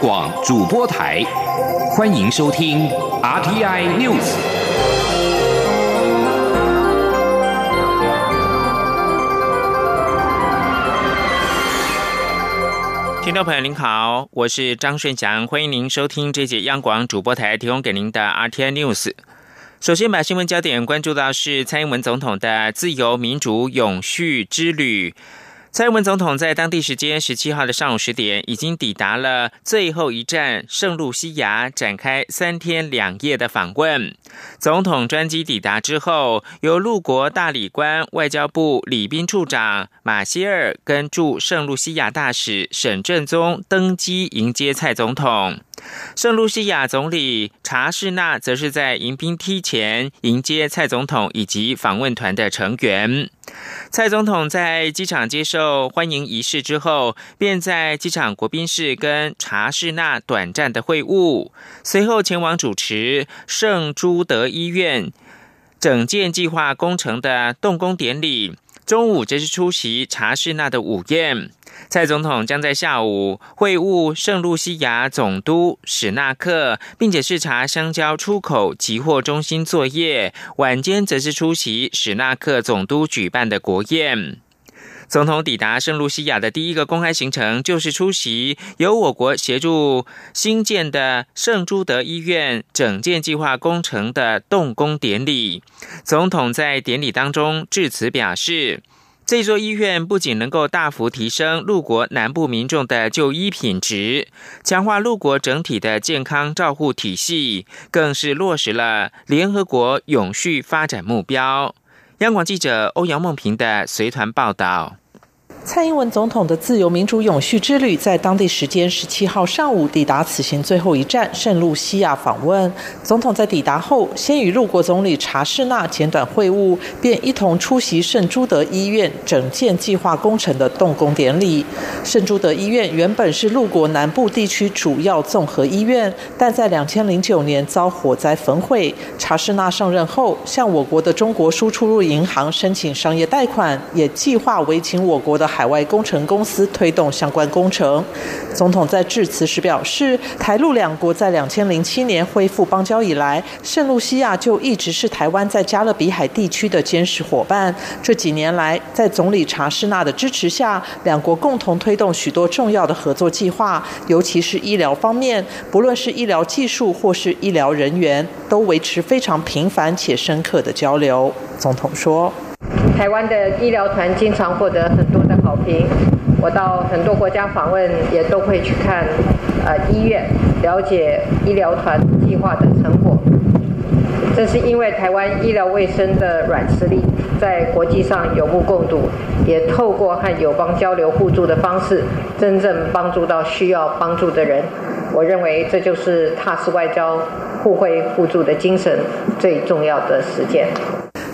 广主播台，欢迎收听 RTI News。听众朋友您好，我是张顺祥，欢迎您收听这节央广主播台提供给您的 RTI News。首先把新闻焦点关注到是蔡英文总统的自由民主永续之旅。蔡英文总统在当地时间十七号的上午十点，已经抵达了最后一站圣露西亚，展开三天两夜的访问。总统专机抵达之后，由陆国大理官、外交部礼宾处长马歇尔跟驻圣露西亚大使沈正宗登机迎接蔡总统。圣露西亚总理查士纳则是在迎宾梯前迎接蔡总统以及访问团的成员。蔡总统在机场接受欢迎仪式之后，便在机场国宾室跟查士纳短暂的会晤，随后前往主持圣朱德医院整建计划工程的动工典礼。中午则是出席查士纳的午宴。蔡总统将在下午会晤圣露西亚总督史纳克，并且视察香蕉出口集货中心作业。晚间则是出席史纳克总督举办的国宴。总统抵达圣露西亚的第一个公开行程，就是出席由我国协助新建的圣朱德医院整建计划工程的动工典礼。总统在典礼当中致辞表示。这座医院不仅能够大幅提升陆国南部民众的就医品质，强化陆国整体的健康照护体系，更是落实了联合国永续发展目标。央广记者欧阳梦平的随团报道。蔡英文总统的自由民主永续之旅，在当地时间十七号上午抵达此行最后一站圣露西亚访问。总统在抵达后，先与陆国总理查士纳简短会晤，便一同出席圣朱德医院整建计划工程的动工典礼。圣朱德医院原本是陆国南部地区主要综合医院，但在两千零九年遭火灾焚毁。查士纳上任后，向我国的中国输出入银行申请商业贷款，也计划委请我国的。海外工程公司推动相关工程。总统在致辞时表示，台陆两国在两千零七年恢复邦交以来，圣露西亚就一直是台湾在加勒比海地区的坚实伙伴。这几年来，在总理查士纳的支持下，两国共同推动许多重要的合作计划，尤其是医疗方面，不论是医疗技术或是医疗人员，都维持非常频繁且深刻的交流。总统说。台湾的医疗团经常获得很多的好评，我到很多国家访问也都会去看，呃，医院了解医疗团计划的成果。这是因为台湾医疗卫生的软实力在国际上有目共睹，也透过和友邦交流互助的方式，真正帮助到需要帮助的人。我认为这就是踏实外交、互惠互助的精神最重要的实践。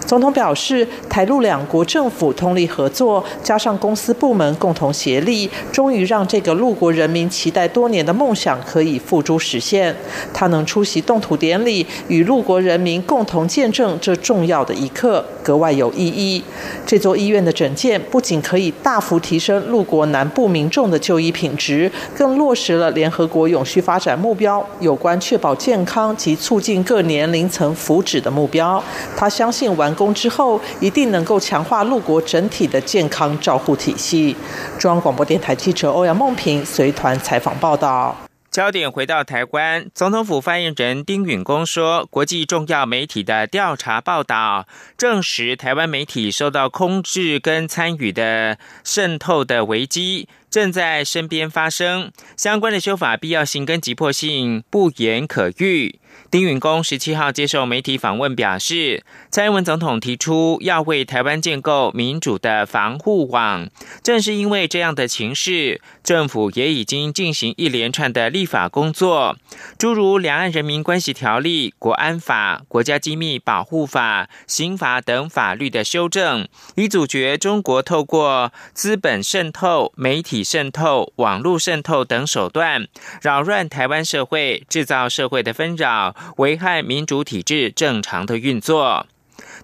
总统表示，台陆两国政府通力合作，加上公司部门共同协力，终于让这个陆国人民期待多年的梦想可以付诸实现。他能出席动土典礼，与陆国人民共同见证这重要的一刻，格外有意义。这座医院的整建不仅可以大幅提升陆国南部民众的就医品质，更落实了联合国永续发展目标有关确保健康及促进各年龄层福祉的目标。他相信完。工之后，一定能够强化陆国整体的健康照护体系。中央广播电台记者欧阳梦平随团采访报道。焦点回到台湾，总统府发言人丁允恭说，国际重要媒体的调查报道证实，台湾媒体受到控制跟参与的渗透的危机正在身边发生，相关的修法必要性跟急迫性不言可喻。丁允恭十七号接受媒体访问表示，蔡英文总统提出要为台湾建构民主的防护网，正是因为这样的情势，政府也已经进行一连串的立法工作，诸如《两岸人民关系条例》、《国安法》、《国家机密保护法》、刑法等法律的修正，以阻绝中国透过资本渗透、媒体渗透、网络渗透等手段，扰乱台湾社会，制造社会的纷扰。危害民主体制正常的运作。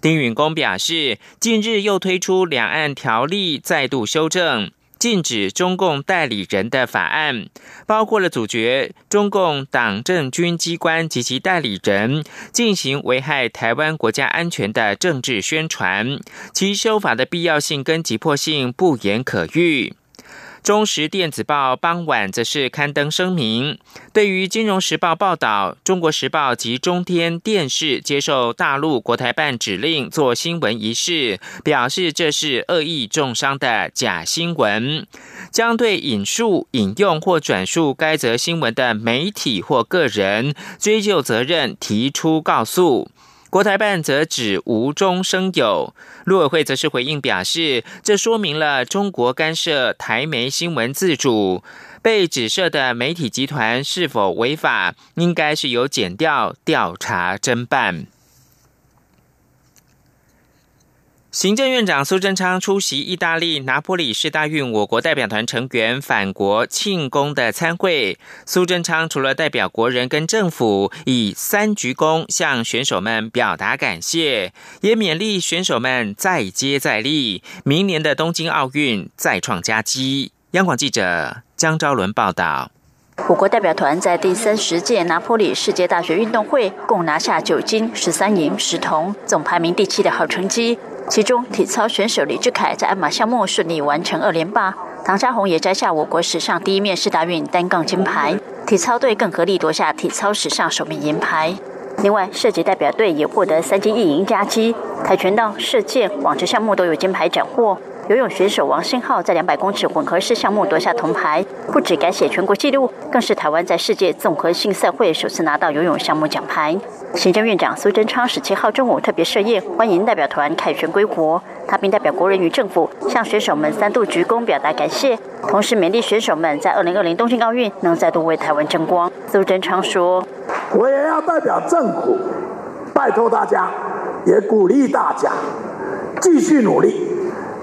丁允恭表示，近日又推出两岸条例再度修正，禁止中共代理人的法案，包括了阻绝中共党政军机关及其代理人进行危害台湾国家安全的政治宣传，其修法的必要性跟急迫性不言可喻。中时电子报傍晚则是刊登声明，对于《金融时报》报道，《中国时报》及中天电视接受大陆国台办指令做新闻一事，表示这是恶意重伤的假新闻，将对引述、引用或转述该则新闻的媒体或个人追究责任，提出告诉。国台办则指无中生有，陆委会则是回应表示，这说明了中国干涉台媒新闻自主，被指涉的媒体集团是否违法，应该是由检调调查侦办。行政院长苏贞昌出席意大利拿坡里市大运我国代表团成员返国庆功的参会。苏贞昌除了代表国人跟政府以三鞠躬向选手们表达感谢，也勉励选手们再接再厉，明年的东京奥运再创佳绩。央广记者江昭伦报道。我国代表团在第三十届拿坡里世界大学运动会共拿下九金、十三银、十铜，总排名第七的好成绩。其中，体操选手李志凯在鞍马项目顺利完成二连霸，唐家红也摘下我国史上第一面世大运单杠金牌，体操队更合力夺下体操史上首面银牌。另外，射击代表队也获得三金一银佳绩，跆拳道、射箭、网球项目都有金牌斩获。游泳选手王新浩在两百公尺混合式项目夺下铜牌，不止改写全国纪录，更是台湾在世界综合性赛会首次拿到游泳项目奖牌。行政院长苏贞昌十七号中午特别设宴，欢迎代表团凯旋归国。他并代表国人与政府向选手们三度鞠躬表达感谢，同时勉励选手们在二零二零东京奥运能再度为台湾争光。苏贞昌说：“我也要代表政府，拜托大家，也鼓励大家继续努力。”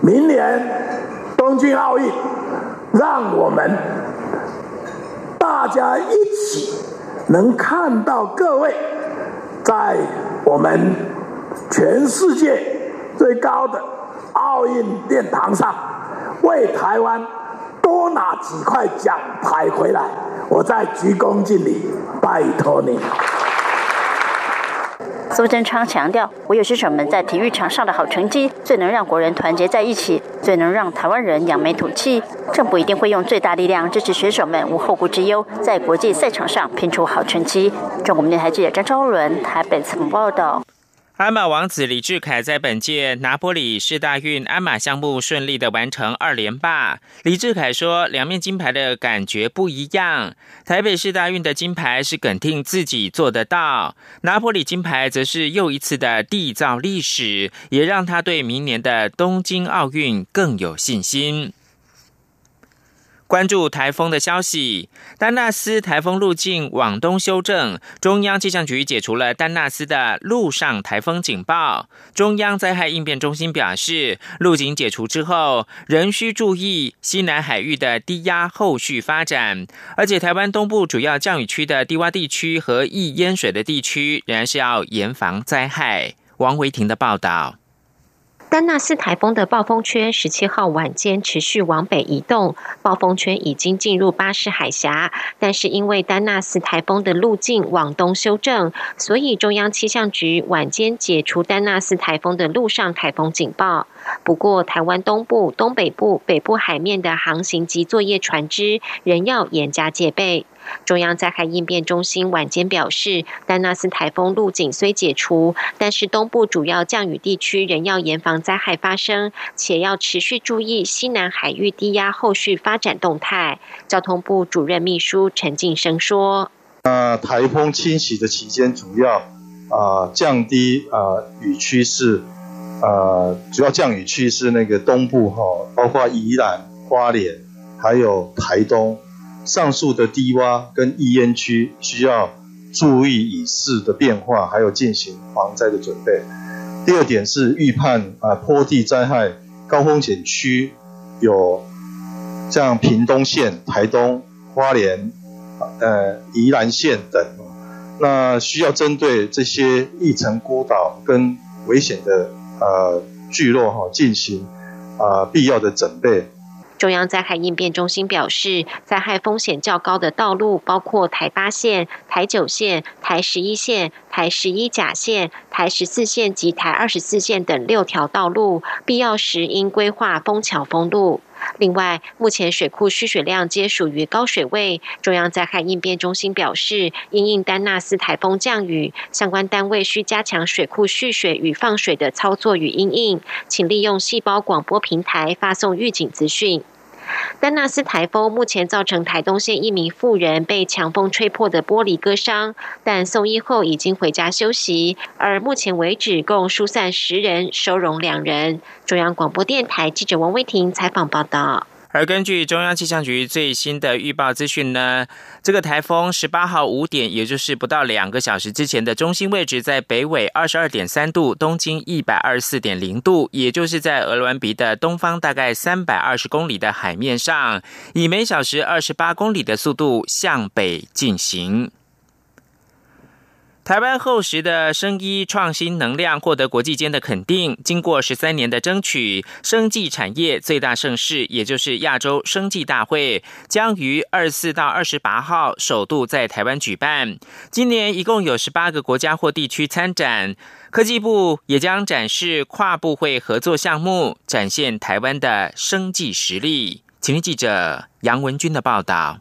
明年东京奥运，让我们大家一起能看到各位在我们全世界最高的奥运殿堂上，为台湾多拿几块奖牌回来。我再鞠躬尽礼，拜托你。苏贞昌强调，唯有选手们在体育场上的好成绩，最能让国人团结在一起，最能让台湾人扬眉吐气。政府一定会用最大力量支持选手们无后顾之忧，在国际赛场上拼出好成绩。中国电台记者张昭伦台北采访报道。鞍马王子李志凯在本届拿波里世大运鞍马项目顺利的完成二连霸。李志凯说：“两面金牌的感觉不一样。台北市大运的金牌是肯定自己做得到，拿波里金牌则是又一次的缔造历史，也让他对明年的东京奥运更有信心。”关注台风的消息，丹纳斯台风路径往东修正，中央气象局解除了丹纳斯的陆上台风警报。中央灾害应变中心表示，路径解除之后，仍需注意西南海域的低压后续发展，而且台湾东部主要降雨区的低洼地区和易淹水的地区，仍然是要严防灾害。王维婷的报道。丹纳斯台风的暴风圈十七号晚间持续往北移动，暴风圈已经进入巴士海峡，但是因为丹纳斯台风的路径往东修正，所以中央气象局晚间解除丹纳斯台风的陆上台风警报。不过，台湾东部、东北部、北部海面的航行及作业船只仍要严加戒备。中央灾害应变中心晚间表示，丹纳斯台风路径虽解除，但是东部主要降雨地区仍要严防灾害发生，且要持续注意西南海域低压后续发展动态。交通部主任秘书陈进生说：“那台风侵袭的期间，主要啊降低啊雨区是啊主要降雨区是那个东部哈，包括宜兰、花莲，还有台东。”上述的低洼跟易淹区需要注意雨势的变化，还有进行防灾的准备。第二点是预判啊坡地灾害高风险区有像屏东县、台东、花莲、呃宜兰县等，那需要针对这些易沉孤岛跟危险的呃聚落哈进行啊必要的准备。中央灾害应变中心表示，灾害风险较高的道路包括台八线、台九线、台十一线、台十一甲线、台十四线及台二十四线等六条道路，必要时应规划封桥封路。另外，目前水库蓄水量皆属于高水位。中央灾害应变中心表示，因应丹纳斯台风降雨，相关单位需加强水库蓄水与放水的操作与应应，请利用细胞广播平台发送预警资讯。丹纳斯台风目前造成台东县一名妇人被强风吹破的玻璃割伤，但送医后已经回家休息。而目前为止，共疏散十人，收容两人。中央广播电台记者王威婷采访报道。而根据中央气象局最新的预报资讯呢，这个台风十八号五点，也就是不到两个小时之前的中心位置在北纬二十二点三度，东经一百二十四点零度，也就是在俄罗斯的东方大概三百二十公里的海面上，以每小时二十八公里的速度向北进行。台湾厚实的生医创新能量获得国际间的肯定。经过十三年的争取，生技产业最大盛事，也就是亚洲生技大会，将于二四到二十八号首度在台湾举办。今年一共有十八个国家或地区参展，科技部也将展示跨部会合作项目，展现台湾的生技实力。请听记者杨文军的报道。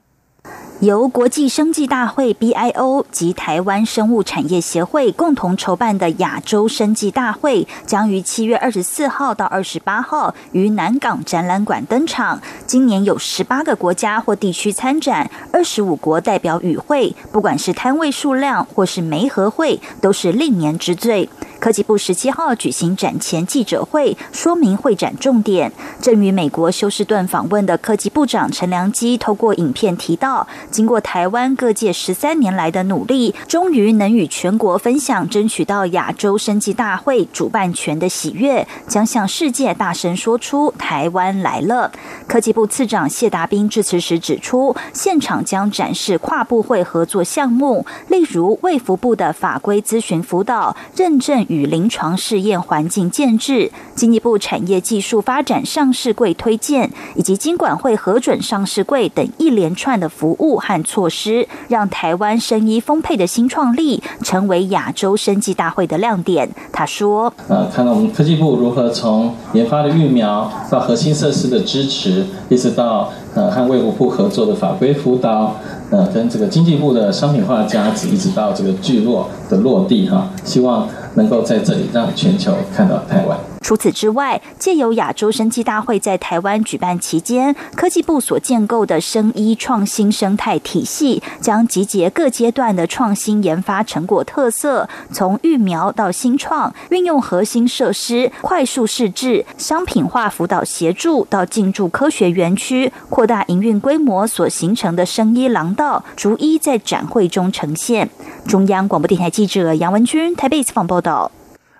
由国际生技大会 （BIO） 及台湾生物产业协会共同筹办的亚洲生技大会，将于七月二十四号到二十八号于南港展览馆登场。今年有十八个国家或地区参展，二十五国代表与会，不管是摊位数量或是媒合会，都是历年之最。科技部十七号举行展前记者会，说明会展重点。正与美国休斯顿访问的科技部长陈良基透过影片提到。经过台湾各界十三年来的努力，终于能与全国分享争取到亚洲生技大会主办权的喜悦，将向世界大声说出“台湾来了”。科技部次长谢达斌致辞时指出，现场将展示跨部会合作项目，例如卫福部的法规咨询辅导、认证与临床试验环境建制；经济部产业技术发展上市柜推荐，以及经管会核准上市柜等一连串的服务。和措施，让台湾生医丰沛的新创力成为亚洲生技大会的亮点。他说：“呃，看到我们科技部如何从研发的疫苗到核心设施的支持，一直到呃和卫福部合作的法规辅导，呃，跟这个经济部的商品化价值，一直到这个聚落的落地哈，希望能够在这里让全球看到台湾。”除此之外，借由亚洲生技大会在台湾举办期间，科技部所建构的生医创新生态体系，将集结各阶段的创新研发成果特色，从育苗到新创，运用核心设施快速试制、商品化辅导协助，到进驻科学园区，扩大营运规模所形成的生医廊道，逐一在展会中呈现。中央广播电台记者杨文君台北采访报道。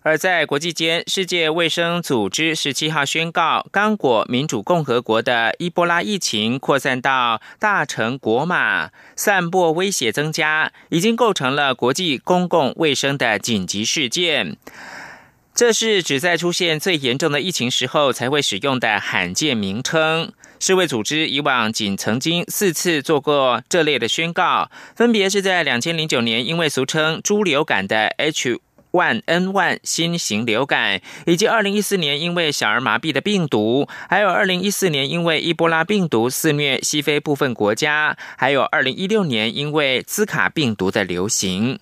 而在国际间，世界卫生组织十七号宣告，刚果民主共和国的伊波拉疫情扩散到大城国马，散播威胁增加，已经构成了国际公共卫生的紧急事件。这是只在出现最严重的疫情时候才会使用的罕见名称。世卫组织以往仅曾经四次做过这类的宣告，分别是在两千零九年，因为俗称猪流感的 H。万 N 万新型流感，以及二零一四年因为小儿麻痹的病毒，还有二零一四年因为伊波拉病毒肆虐西非部分国家，还有二零一六年因为兹卡病毒的流行。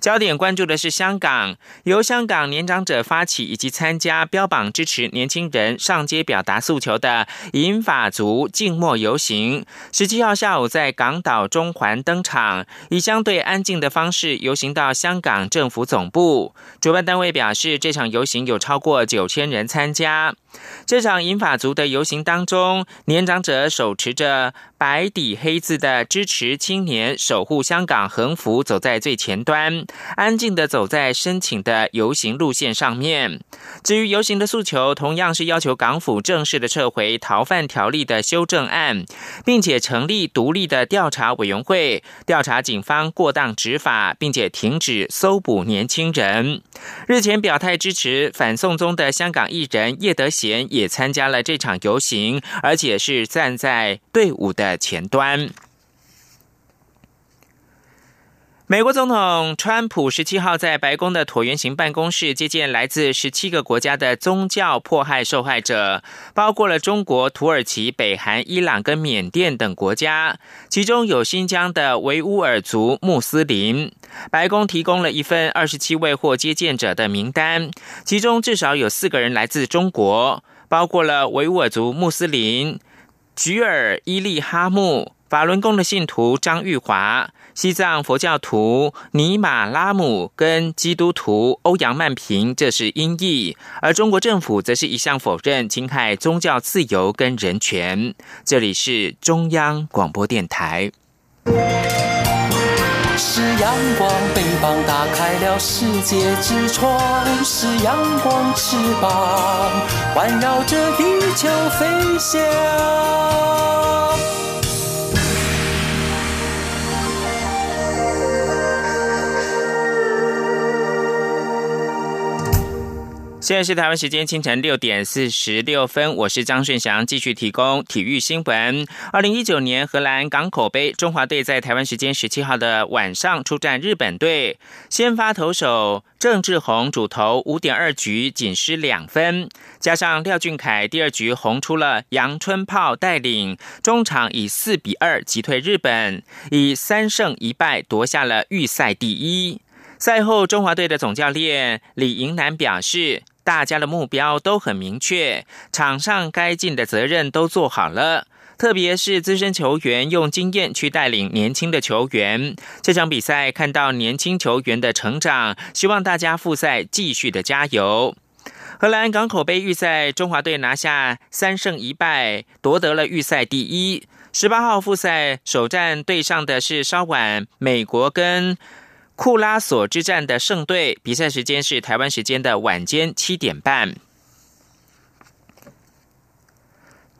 焦点关注的是香港，由香港年长者发起以及参加，标榜支持年轻人上街表达诉求的银法族静默游行，十七号下午在港岛中环登场，以相对安静的方式游行到香港政府总部。主办单位表示，这场游行有超过九千人参加。这场银法族的游行当中，年长者手持着白底黑字的“支持青年守护香港”横幅走在最前端。安静的走在申请的游行路线上面。至于游行的诉求，同样是要求港府正式的撤回逃犯条例的修正案，并且成立独立的调查委员会，调查警方过当执法，并且停止搜捕年轻人。日前表态支持反送中的香港艺人叶德娴也参加了这场游行，而且是站在队伍的前端。美国总统川普十七号在白宫的椭圆形办公室接见来自十七个国家的宗教迫害受害者，包括了中国、土耳其、北韩、伊朗跟缅甸等国家，其中有新疆的维吾尔族穆斯林。白宫提供了一份二十七位获接见者的名单，其中至少有四个人来自中国，包括了维吾尔族穆斯林菊尔伊利哈木、法轮功的信徒张玉华。西藏佛教徒尼玛拉姆跟基督徒欧阳曼平，这是音译；而中国政府则是一向否认侵害宗教自由跟人权。这里是中央广播电台。是阳光，翅膀打开了世界之窗；是阳光，翅膀环绕着地球飞翔。现在是台湾时间清晨六点四十六分，我是张顺祥，继续提供体育新闻。二零一九年荷兰港口杯，中华队在台湾时间十七号的晚上出战日本队，先发投手郑志宏主投五点二局，仅失两分，加上廖俊凯第二局轰出了阳春炮带领，中场以四比二击退日本，以三胜一败夺下了预赛第一。赛后，中华队的总教练李盈南表示。大家的目标都很明确，场上该尽的责任都做好了。特别是资深球员用经验去带领年轻的球员。这场比赛看到年轻球员的成长，希望大家复赛继续的加油。荷兰港口杯预赛，中华队拿下三胜一败，夺得了预赛第一。十八号复赛首战对上的是稍晚美国跟。库拉索之战的胜队，比赛时间是台湾时间的晚间七点半。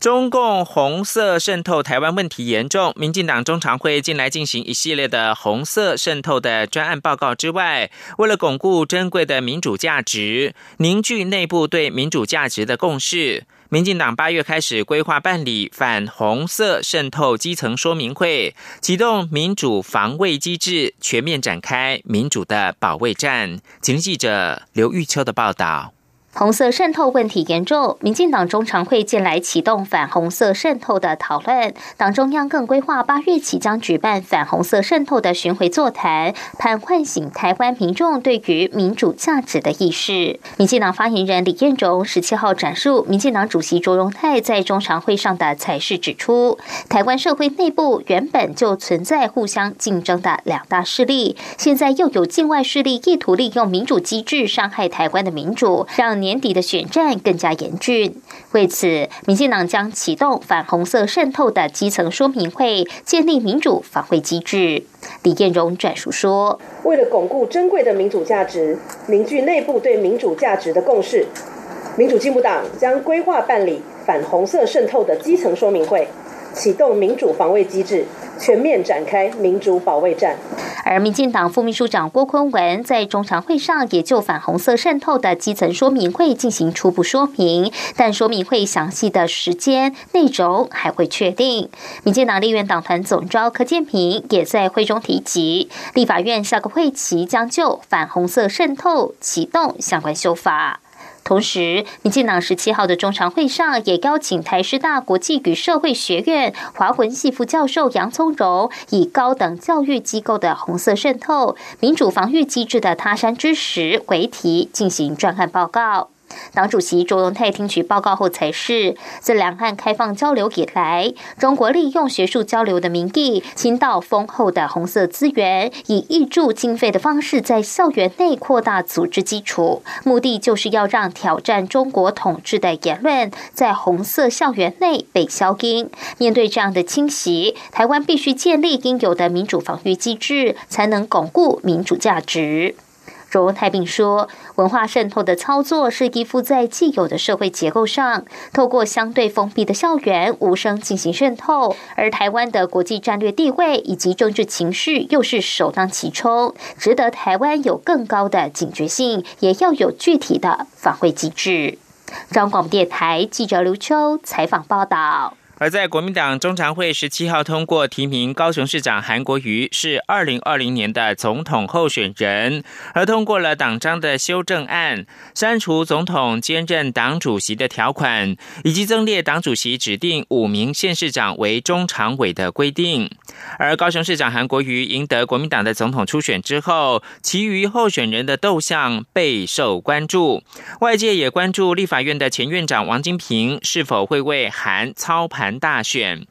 中共红色渗透台湾问题严重，民进党中常会近来进行一系列的红色渗透的专案报告之外，为了巩固珍贵的民主价值，凝聚内部对民主价值的共识。民进党八月开始规划办理反红色渗透基层说明会，启动民主防卫机制，全面展开民主的保卫战。请记者刘玉秋的报道。红色渗透问题严重，民进党中常会近来启动反红色渗透的讨论，党中央更规划八月起将举办反红色渗透的巡回座谈，盼唤醒台湾民众对于民主价值的意识。民进党发言人李彦荣十七号展述民进党主席卓荣泰在中常会上的才是，指出，台湾社会内部原本就存在互相竞争的两大势力，现在又有境外势力意图利用民主机制伤害台湾的民主，让。年底的选战更加严峻，为此，民进党将启动反红色渗透的基层说明会，建立民主防卫机制。李彦荣转述说：“为了巩固珍贵的民主价值，凝聚内部对民主价值的共识，民主进步党将规划办理反红色渗透的基层说明会。”启动民主防卫机制，全面展开民主保卫战。而民进党副秘书长郭坤文在中常会上也就反红色渗透的基层说明会进行初步说明，但说明会详细的时间内容还会确定。民进党立院党团总召柯建平也在会中提及，立法院下个会期将就反红色渗透启动相关修法。同时，民进党十七号的中常会上也邀请台师大国际与社会学院华文系副教授杨聪柔，以高等教育机构的红色渗透、民主防御机制的他山之石为题进行专案报告。党主席周荣泰听取报告后才是，自两岸开放交流以来，中国利用学术交流的名义，倾倒丰厚的红色资源，以挹注经费的方式，在校园内扩大组织基础，目的就是要让挑战中国统治的言论在红色校园内被消音。面对这样的侵袭，台湾必须建立应有的民主防御机制，才能巩固民主价值。卓荣泰并说，文化渗透的操作是依附在既有的社会结构上，透过相对封闭的校园无声进行渗透，而台湾的国际战略地位以及政治情绪又是首当其冲，值得台湾有更高的警觉性，也要有具体的反馈机制。中广电台记者刘秋采访报道。而在国民党中常会十七号通过提名高雄市长韩国瑜是二零二零年的总统候选人，而通过了党章的修正案，删除总统兼任党主席的条款，以及增列党主席指定五名县市长为中常委的规定。而高雄市长韩国瑜赢得国民党的总统初选之后，其余候选人的斗相备受关注，外界也关注立法院的前院长王金平是否会为韩操盘。大选，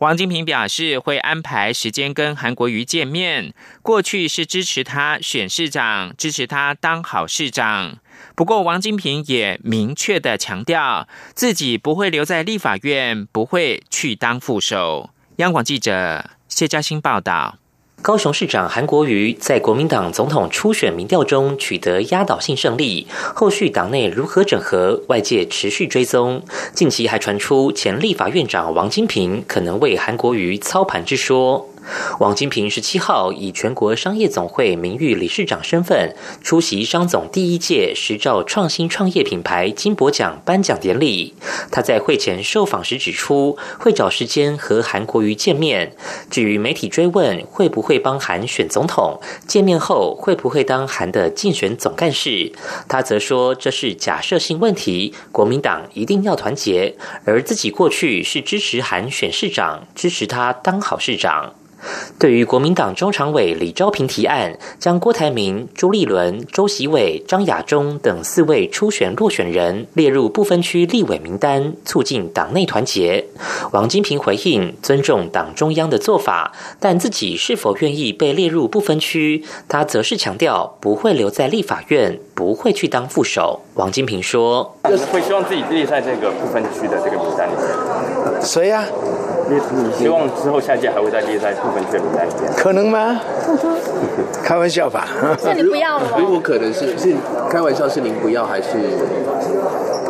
王金平表示会安排时间跟韩国瑜见面。过去是支持他选市长，支持他当好市长。不过，王金平也明确的强调，自己不会留在立法院，不会去当副手。央广记者谢嘉欣报道。高雄市长韩国瑜在国民党总统初选民调中取得压倒性胜利，后续党内如何整合，外界持续追踪。近期还传出前立法院长王金平可能为韩国瑜操盘之说。王金平十七号以全国商业总会名誉理事长身份出席商总第一届十兆创新创业品牌金博奖颁奖典礼。他在会前受访时指出，会找时间和韩国瑜见面。至于媒体追问会不会帮韩选总统，见面后会不会当韩的竞选总干事，他则说这是假设性问题，国民党一定要团结，而自己过去是支持韩选市长，支持他当好市长。对于国民党中常委李昭平提案，将郭台铭、朱立伦、周习伟、张亚中等四位初选落选人列入不分区立委名单，促进党内团结。王金平回应尊重党中央的做法，但自己是否愿意被列入不分区，他则是强调不会留在立法院，不会去当副手。王金平说：“会希望自己列在这个不分区的这个名单里面。”谁呀？你希望之后下届还会再列在部分选名单里面？可能吗？开玩笑吧。是你不要了吗？如果可能是是开玩笑，是您不要还是？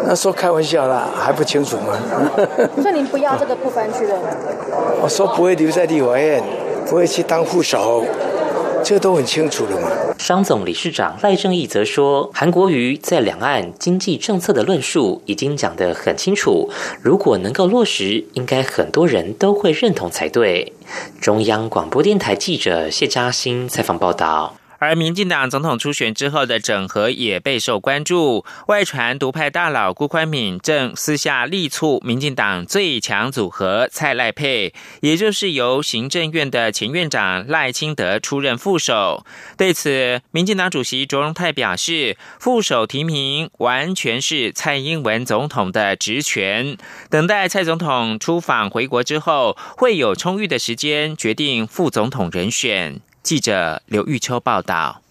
那说开玩笑啦，还不清楚吗？所以您不要这个部分区的？我说不会留在立法院，不会去当副手。这都很清楚了嘛。商总理事长赖正义则说，韩国瑜在两岸经济政策的论述已经讲得很清楚，如果能够落实，应该很多人都会认同才对。中央广播电台记者谢嘉欣采访报道。而民进党总统初选之后的整合也备受关注。外传独派大佬辜宽敏正私下力促民进党最强组合蔡赖配，也就是由行政院的前院长赖清德出任副手。对此，民进党主席卓荣泰表示，副手提名完全是蔡英文总统的职权，等待蔡总统出访回国之后，会有充裕的时间决定副总统人选。记者刘玉秋报道。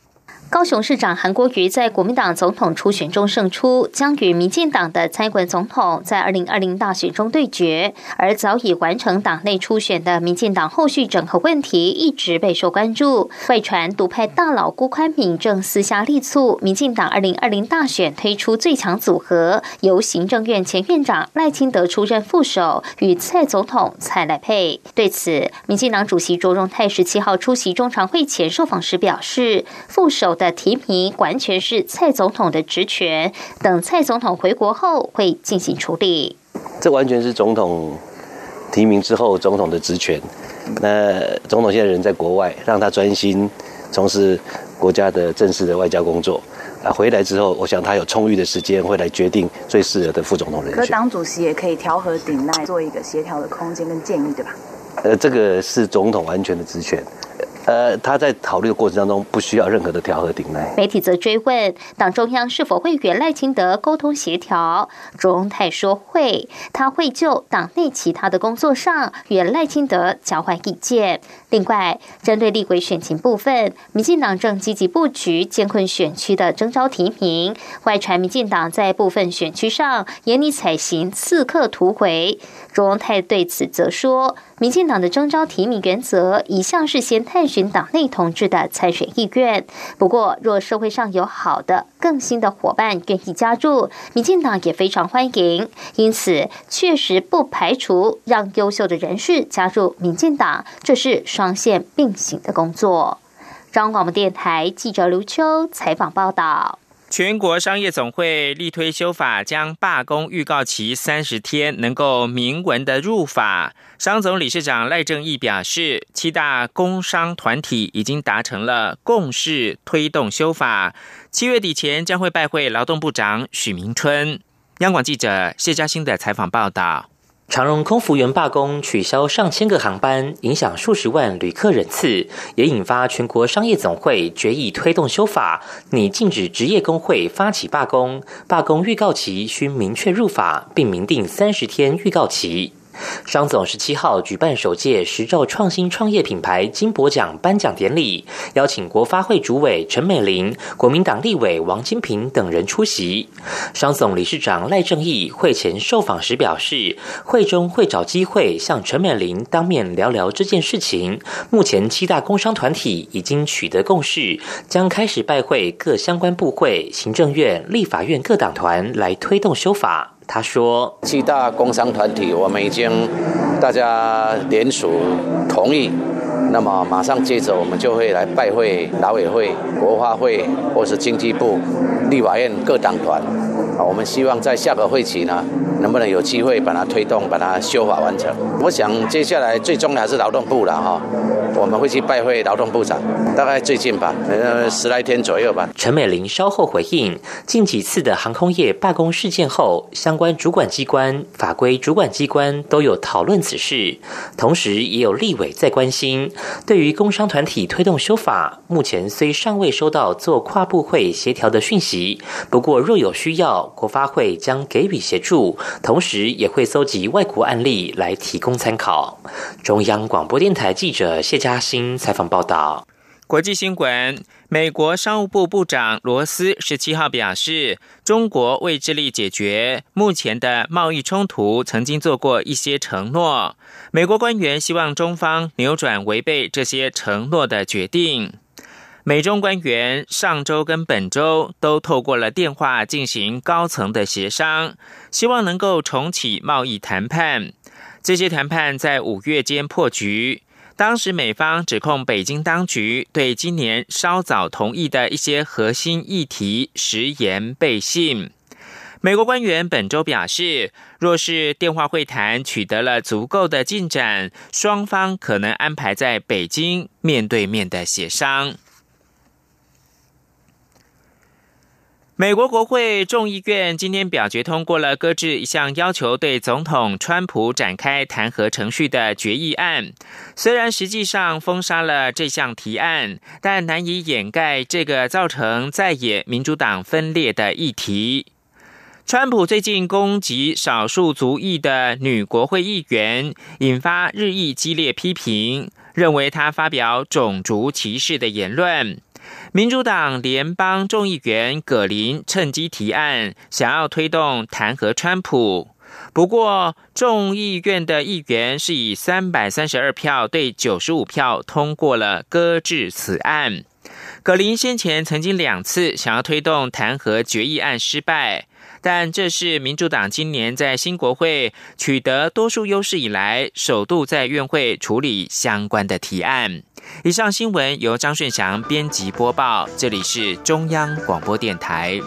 高雄市长韩国瑜在国民党总统初选中胜出，将与民进党的蔡英文总统在二零二零大选中对决。而早已完成党内初选的民进党后续整合问题一直备受关注。外传独派大佬辜宽敏正私下力促民进党二零二零大选推出最强组合，由行政院前院长赖清德出任副手，与蔡总统蔡赖配。对此，民进党主席卓荣泰十七号出席中常会前受访时表示，副手。的提名完全是蔡总统的职权，等蔡总统回国后会进行处理。这完全是总统提名之后总统的职权。那总统现在人在国外，让他专心从事国家的正式的外交工作。啊，回来之后，我想他有充裕的时间会来决定最适合的副总统人选。可党主席也可以调和顶赖，做一个协调的空间跟建议，对吧？呃，这个是总统完全的职权。呃，他在考虑的过程当中不需要任何的调和顶赖。媒体则追问党中央是否会与赖清德沟通协调，卓荣泰说会，他会就党内其他的工作上与赖清德交换意见。另外，针对立委选情部分，民进党正积极布局艰困选区的征召提名，外传民进党在部分选区上严厉采行刺客突围。卓荣泰对此则说。民进党的征召提名原则一向是先探寻党内同志的参选意愿。不过，若社会上有好的、更新的伙伴愿意加入，民进党也非常欢迎。因此，确实不排除让优秀的人士加入民进党，这是双线并行的工作。中央广播电台记者刘秋采访报道。全国商业总会力推修法，将罢工预告期三十天能够明文的入法。商总理事长赖正义表示，七大工商团体已经达成了共识，推动修法。七月底前将会拜会劳动部长许明春。央广记者谢嘉欣的采访报道。长荣空服员罢工，取消上千个航班，影响数十万旅客人次，也引发全国商业总会决议推动修法，拟禁止职业工会发起罢工，罢工预告期需明确入法，并明定三十天预告期。商总十七号举办首届十兆创新创业品牌金博奖颁奖典礼，邀请国发会主委陈美玲、国民党立委王金平等人出席。商总理事长赖正义会前受访时表示，会中会找机会向陈美玲当面聊聊这件事情。目前七大工商团体已经取得共识，将开始拜会各相关部会、行政院、立法院各党团来推动修法。他说：“七大工商团体，我们已经大家联署同意，那么马上接着我们就会来拜会劳委会、国发会或是经济部、立法院各党团。我们希望在下个会期呢，能不能有机会把它推动、把它修法完成？我想接下来最终还是劳动部了哈。”我们会去拜会劳动部长，大概最近吧，呃，十来天左右吧。陈美玲稍后回应，近几次的航空业罢工事件后，相关主管机关、法规主管机关都有讨论此事，同时也有立委在关心。对于工商团体推动修法，目前虽尚未收到做跨部会协调的讯息，不过若有需要，国发会将给予协助，同时也会搜集外国案例来提供参考。中央广播电台记者谢。嘉欣采访报道。国际新闻：美国商务部部长罗斯十七号表示，中国为致力解决目前的贸易冲突，曾经做过一些承诺。美国官员希望中方扭转违背这些承诺的决定。美中官员上周跟本周都透过了电话进行高层的协商，希望能够重启贸易谈判。这些谈判在五月间破局。当时美方指控北京当局对今年稍早同意的一些核心议题食言背信。美国官员本周表示，若是电话会谈取得了足够的进展，双方可能安排在北京面对面的协商。美国国会众议院今天表决通过了搁置一项要求对总统川普展开弹劾程序的决议案。虽然实际上封杀了这项提案，但难以掩盖这个造成在野民主党分裂的议题。川普最近攻击少数族裔的女国会议员，引发日益激烈批评，认为他发表种族歧视的言论。民主党联邦众议员葛林趁机提案，想要推动弹劾川普。不过，众议院的议员是以三百三十二票对九十五票通过了搁置此案。葛林先前曾经两次想要推动弹劾决议案失败，但这是民主党今年在新国会取得多数优势以来，首度在院会处理相关的提案。以上新闻由张顺祥编辑播报，这里是中央广播电台。